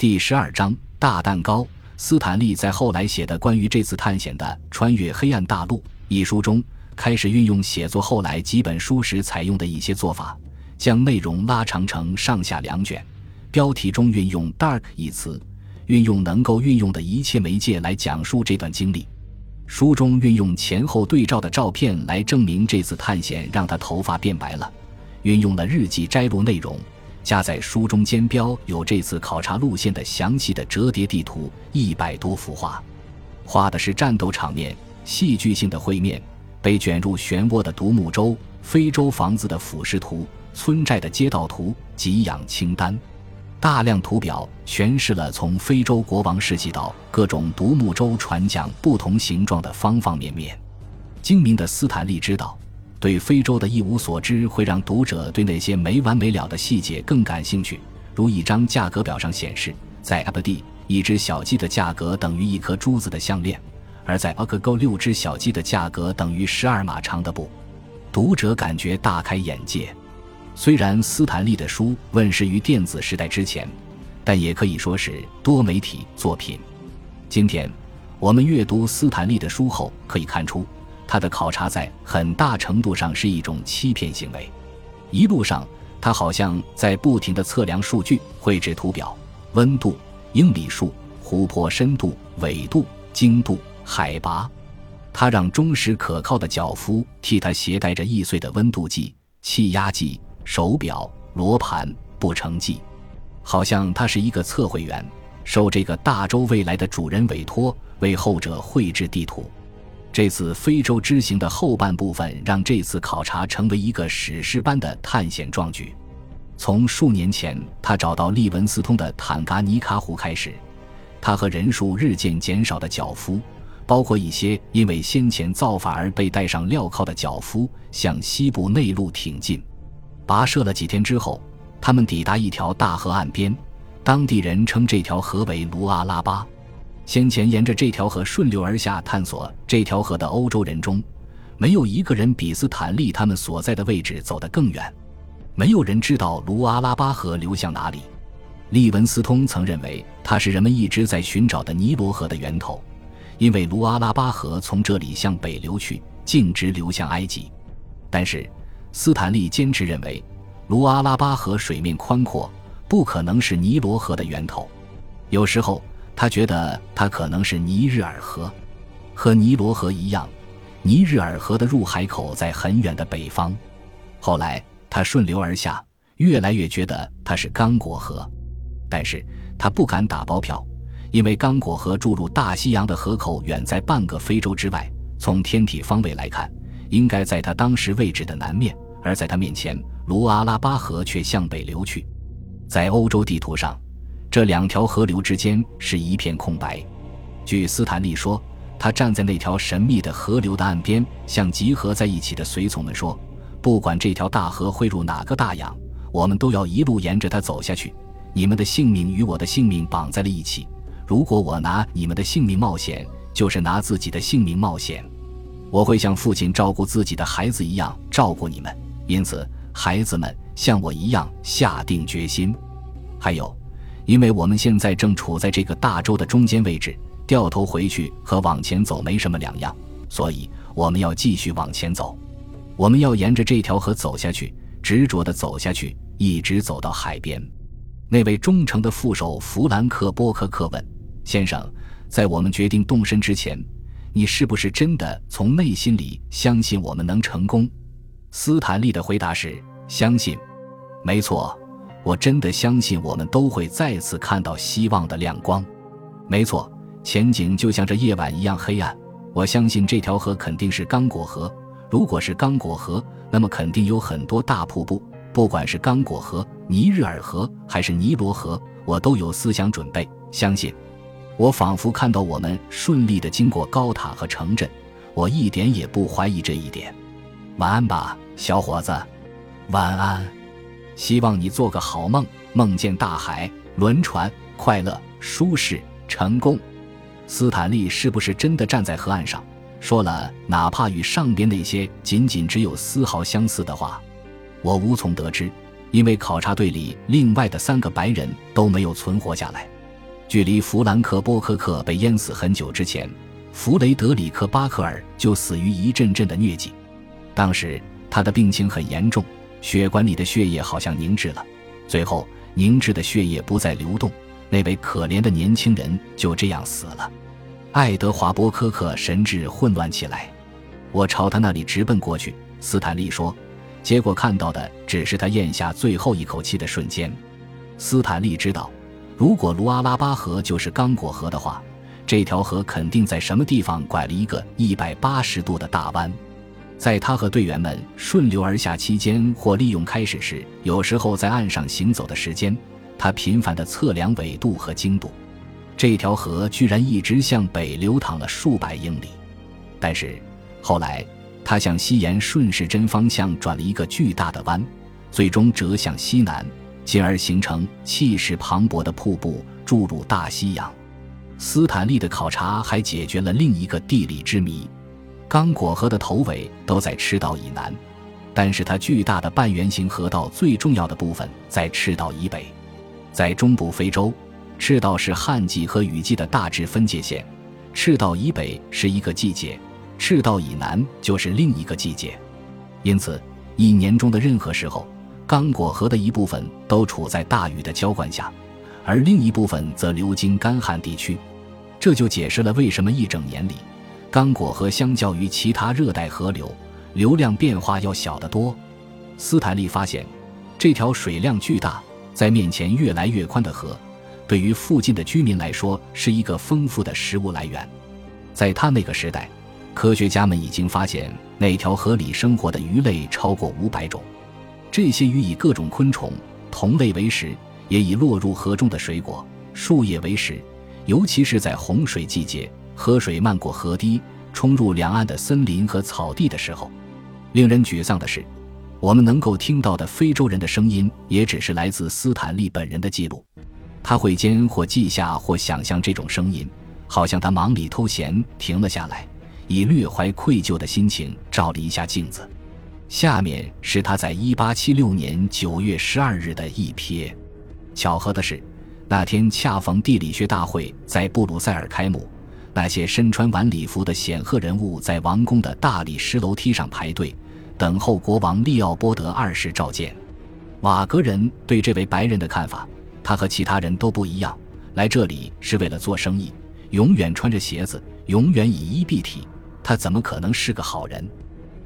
第十二章大蛋糕。斯坦利在后来写的关于这次探险的《穿越黑暗大陆》一书中，开始运用写作后来几本书时采用的一些做法，将内容拉长成上下两卷。标题中运用 “dark” 一词，运用能够运用的一切媒介来讲述这段经历。书中运用前后对照的照片来证明这次探险让他头发变白了，运用了日记摘录内容。夹在书中间标有这次考察路线的详细的折叠地图一百多幅画，画的是战斗场面、戏剧性的会面、被卷入漩涡的独木舟、非洲房子的俯视图、村寨的街道图、给养清单。大量图表诠释了从非洲国王世纪到各种独木舟船桨不同形状的方方面面。精明的斯坦利知道。对非洲的一无所知会让读者对那些没完没了的细节更感兴趣。如一张价格表上显示，在阿布蒂，一只小鸡的价格等于一颗珠子的项链；而在阿克沟，六只小鸡的价格等于十二码长的布。读者感觉大开眼界。虽然斯坦利的书问世于电子时代之前，但也可以说是多媒体作品。今天，我们阅读斯坦利的书后，可以看出。他的考察在很大程度上是一种欺骗行为。一路上，他好像在不停地测量数据、绘制图表、温度、英里数、湖泊深度、纬度、经度、海拔。他让忠实可靠的脚夫替他携带着易碎的温度计、气压计、手表、罗盘、步程计，好像他是一个测绘员，受这个大洲未来的主人委托，为后者绘制地图。这次非洲之行的后半部分，让这次考察成为一个史诗般的探险壮举。从数年前他找到利文斯通的坦噶尼卡湖开始，他和人数日渐减少的脚夫，包括一些因为先前造反而被带上镣铐的脚夫，向西部内陆挺进。跋涉了几天之后，他们抵达一条大河岸边，当地人称这条河为卢阿拉巴。先前沿着这条河顺流而下探索这条河的欧洲人中，没有一个人比斯坦利他们所在的位置走得更远。没有人知道卢阿拉巴河流向哪里。利文斯通曾认为它是人们一直在寻找的尼罗河的源头，因为卢阿拉巴河从这里向北流去，径直流向埃及。但是斯坦利坚持认为，卢阿拉巴河水面宽阔，不可能是尼罗河的源头。有时候。他觉得它可能是尼日尔河，和尼罗河一样，尼日尔河的入海口在很远的北方。后来他顺流而下，越来越觉得它是刚果河，但是他不敢打包票，因为刚果河注入大西洋的河口远在半个非洲之外。从天体方位来看，应该在他当时位置的南面，而在他面前，卢阿拉巴河却向北流去，在欧洲地图上。这两条河流之间是一片空白。据斯坦利说，他站在那条神秘的河流的岸边，向集合在一起的随从们说：“不管这条大河汇入哪个大洋，我们都要一路沿着它走下去。你们的性命与我的性命绑在了一起。如果我拿你们的性命冒险，就是拿自己的性命冒险。我会像父亲照顾自己的孩子一样照顾你们。因此，孩子们像我一样下定决心。还有。”因为我们现在正处在这个大洲的中间位置，掉头回去和往前走没什么两样，所以我们要继续往前走。我们要沿着这条河走下去，执着地走下去，一直走到海边。那位忠诚的副手弗兰克·波克克问：“先生，在我们决定动身之前，你是不是真的从内心里相信我们能成功？”斯坦利的回答是：“相信，没错。”我真的相信，我们都会再次看到希望的亮光。没错，前景就像这夜晚一样黑暗。我相信这条河肯定是刚果河。如果是刚果河，那么肯定有很多大瀑布。不管是刚果河、尼日尔河还是尼罗河，我都有思想准备。相信，我仿佛看到我们顺利地经过高塔和城镇。我一点也不怀疑这一点。晚安吧，小伙子。晚安。希望你做个好梦，梦见大海、轮船、快乐、舒适、成功。斯坦利是不是真的站在河岸上，说了哪怕与上边那些仅仅只有丝毫相似的话？我无从得知，因为考察队里另外的三个白人都没有存活下来。距离弗兰克·波克克被淹死很久之前，弗雷德里克·巴克尔就死于一阵阵的疟疾。当时他的病情很严重，血管里的血液好像凝滞了，最后凝滞的血液不再流动，那位可怜的年轻人就这样死了。爱德华·波科克神志混乱起来，我朝他那里直奔过去。斯坦利说。结果看到的只是他咽下最后一口气的瞬间。斯坦利知道，如果卢阿拉巴河就是刚果河的话，这条河肯定在什么地方拐了一个一百八十度的大弯。在他和队员们顺流而下期间，或利用开始时有时候在岸上行走的时间，他频繁地测量纬度和经度。这条河居然一直向北流淌了数百英里。但是后来。他向西沿顺时针方向转了一个巨大的弯，最终折向西南，进而形成气势磅礴的瀑布，注入大西洋。斯坦利的考察还解决了另一个地理之谜：刚果河的头尾都在赤道以南，但是它巨大的半圆形河道最重要的部分在赤道以北。在中部非洲，赤道是旱季和雨季的大致分界线，赤道以北是一个季节。赤道以南就是另一个季节，因此一年中的任何时候，刚果河的一部分都处在大雨的浇灌下，而另一部分则流经干旱地区。这就解释了为什么一整年里，刚果河相较于其他热带河流流量变化要小得多。斯坦利发现，这条水量巨大、在面前越来越宽的河，对于附近的居民来说是一个丰富的食物来源。在他那个时代。科学家们已经发现，那条河里生活的鱼类超过五百种。这些鱼以各种昆虫、同类为食，也以落入河中的水果、树叶为食。尤其是在洪水季节，河水漫过河堤，冲入两岸的森林和草地的时候。令人沮丧的是，我们能够听到的非洲人的声音，也只是来自斯坦利本人的记录。他会间或记下或想象这种声音，好像他忙里偷闲，停了下来。以略怀愧疚的心情照了一下镜子，下面是他在1876年9月12日的一瞥。巧合的是，那天恰逢地理学大会在布鲁塞尔开幕，那些身穿晚礼服的显赫人物在王宫的大理石楼梯上排队，等候国王利奥波德二世召见。瓦格人对这位白人的看法，他和其他人都不一样。来这里是为了做生意，永远穿着鞋子，永远以衣蔽体。他怎么可能是个好人？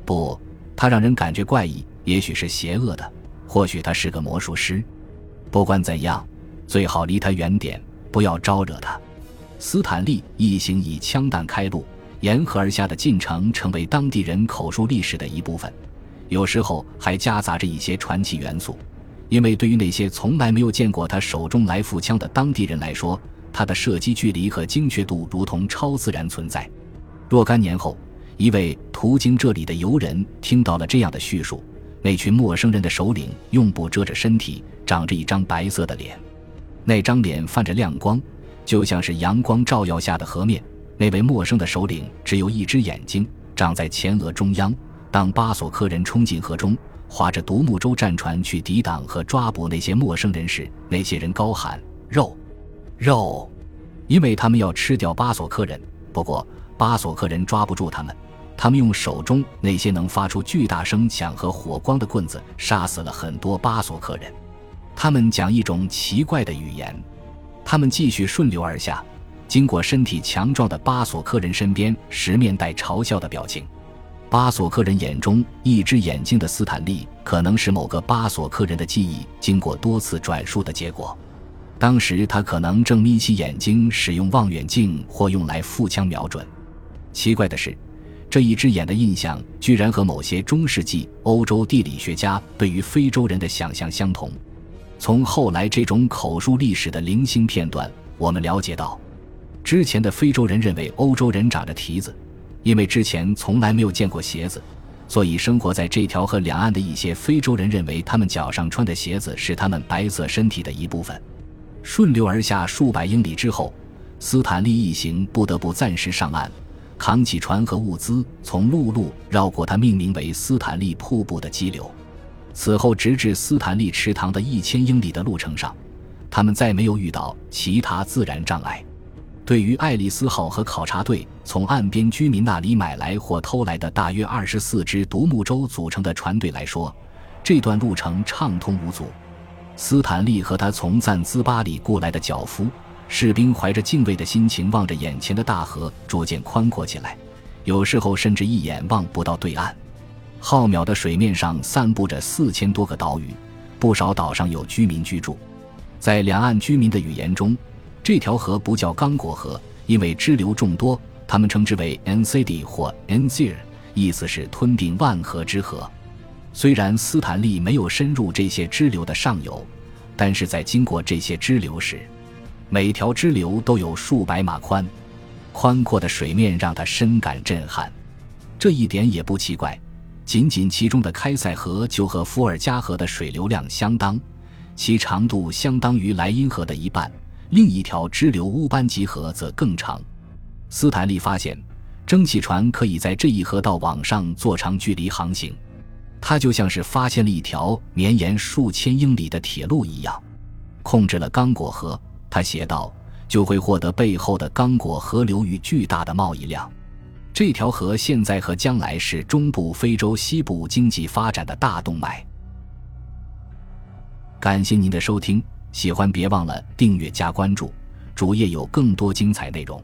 不，他让人感觉怪异，也许是邪恶的，或许他是个魔术师。不管怎样，最好离他远点，不要招惹他。斯坦利一行以枪弹开路，沿河而下的进程成为当地人口述历史的一部分，有时候还夹杂着一些传奇元素。因为对于那些从来没有见过他手中来复枪的当地人来说，他的射击距离和精确度如同超自然存在。若干年后，一位途经这里的游人听到了这样的叙述：那群陌生人的首领用布遮着身体，长着一张白色的脸，那张脸泛着亮光，就像是阳光照耀下的河面。那位陌生的首领只有一只眼睛，长在前额中央。当巴索克人冲进河中，划着独木舟战船去抵挡和抓捕那些陌生人时，那些人高喊“肉，肉”，因为他们要吃掉巴索克人。不过，巴索克人抓不住他们，他们用手中那些能发出巨大声响和火光的棍子杀死了很多巴索克人。他们讲一种奇怪的语言。他们继续顺流而下，经过身体强壮的巴索克人身边时，面带嘲笑的表情。巴索克人眼中一只眼睛的斯坦利，可能是某个巴索克人的记忆经过多次转述的结果。当时他可能正眯起眼睛，使用望远镜或用来腹腔瞄准。奇怪的是，这一只眼的印象居然和某些中世纪欧洲地理学家对于非洲人的想象相同。从后来这种口述历史的零星片段，我们了解到，之前的非洲人认为欧洲人长着蹄子，因为之前从来没有见过鞋子，所以生活在这条河两岸的一些非洲人认为他们脚上穿的鞋子是他们白色身体的一部分。顺流而下数百英里之后，斯坦利一行不得不暂时上岸。扛起船和物资，从陆路绕过他命名为斯坦利瀑布的激流。此后，直至斯坦利池塘的一千英里的路程上，他们再没有遇到其他自然障碍。对于爱丽丝号和考察队从岸边居民那里买来或偷来的大约二十四只独木舟组成的船队来说，这段路程畅通无阻。斯坦利和他从赞兹巴里雇来的脚夫士兵怀着敬畏的心情望着眼前的大河，逐渐宽阔起来，有时候甚至一眼望不到对岸。浩渺的水面上散布着四千多个岛屿，不少岛上有居民居住。在两岸居民的语言中，这条河不叫刚果河，因为支流众多，他们称之为 Ncd 或 Nzir，意思是吞并万河之河。虽然斯坦利没有深入这些支流的上游，但是在经过这些支流时，每条支流都有数百码宽，宽阔的水面让他深感震撼。这一点也不奇怪，仅仅其中的开塞河就和伏尔加河的水流量相当，其长度相当于莱茵河的一半。另一条支流乌班吉河则更长。斯坦利发现，蒸汽船可以在这一河道网上做长距离航行，他就像是发现了一条绵延数千英里的铁路一样。控制了刚果河，他写道，就会获得背后的刚果河流域巨大的贸易量。这条河现在和将来是中部非洲西部经济发展的大动脉。感谢您的收听。喜欢别忘了订阅加关注，主页有更多精彩内容。